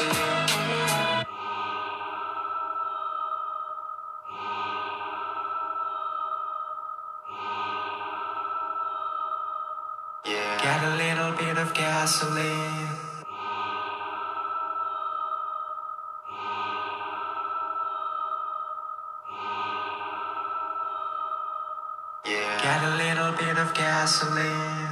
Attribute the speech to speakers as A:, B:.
A: Yeah. Get a little bit of gasoline. Yeah. Get a little bit of gasoline.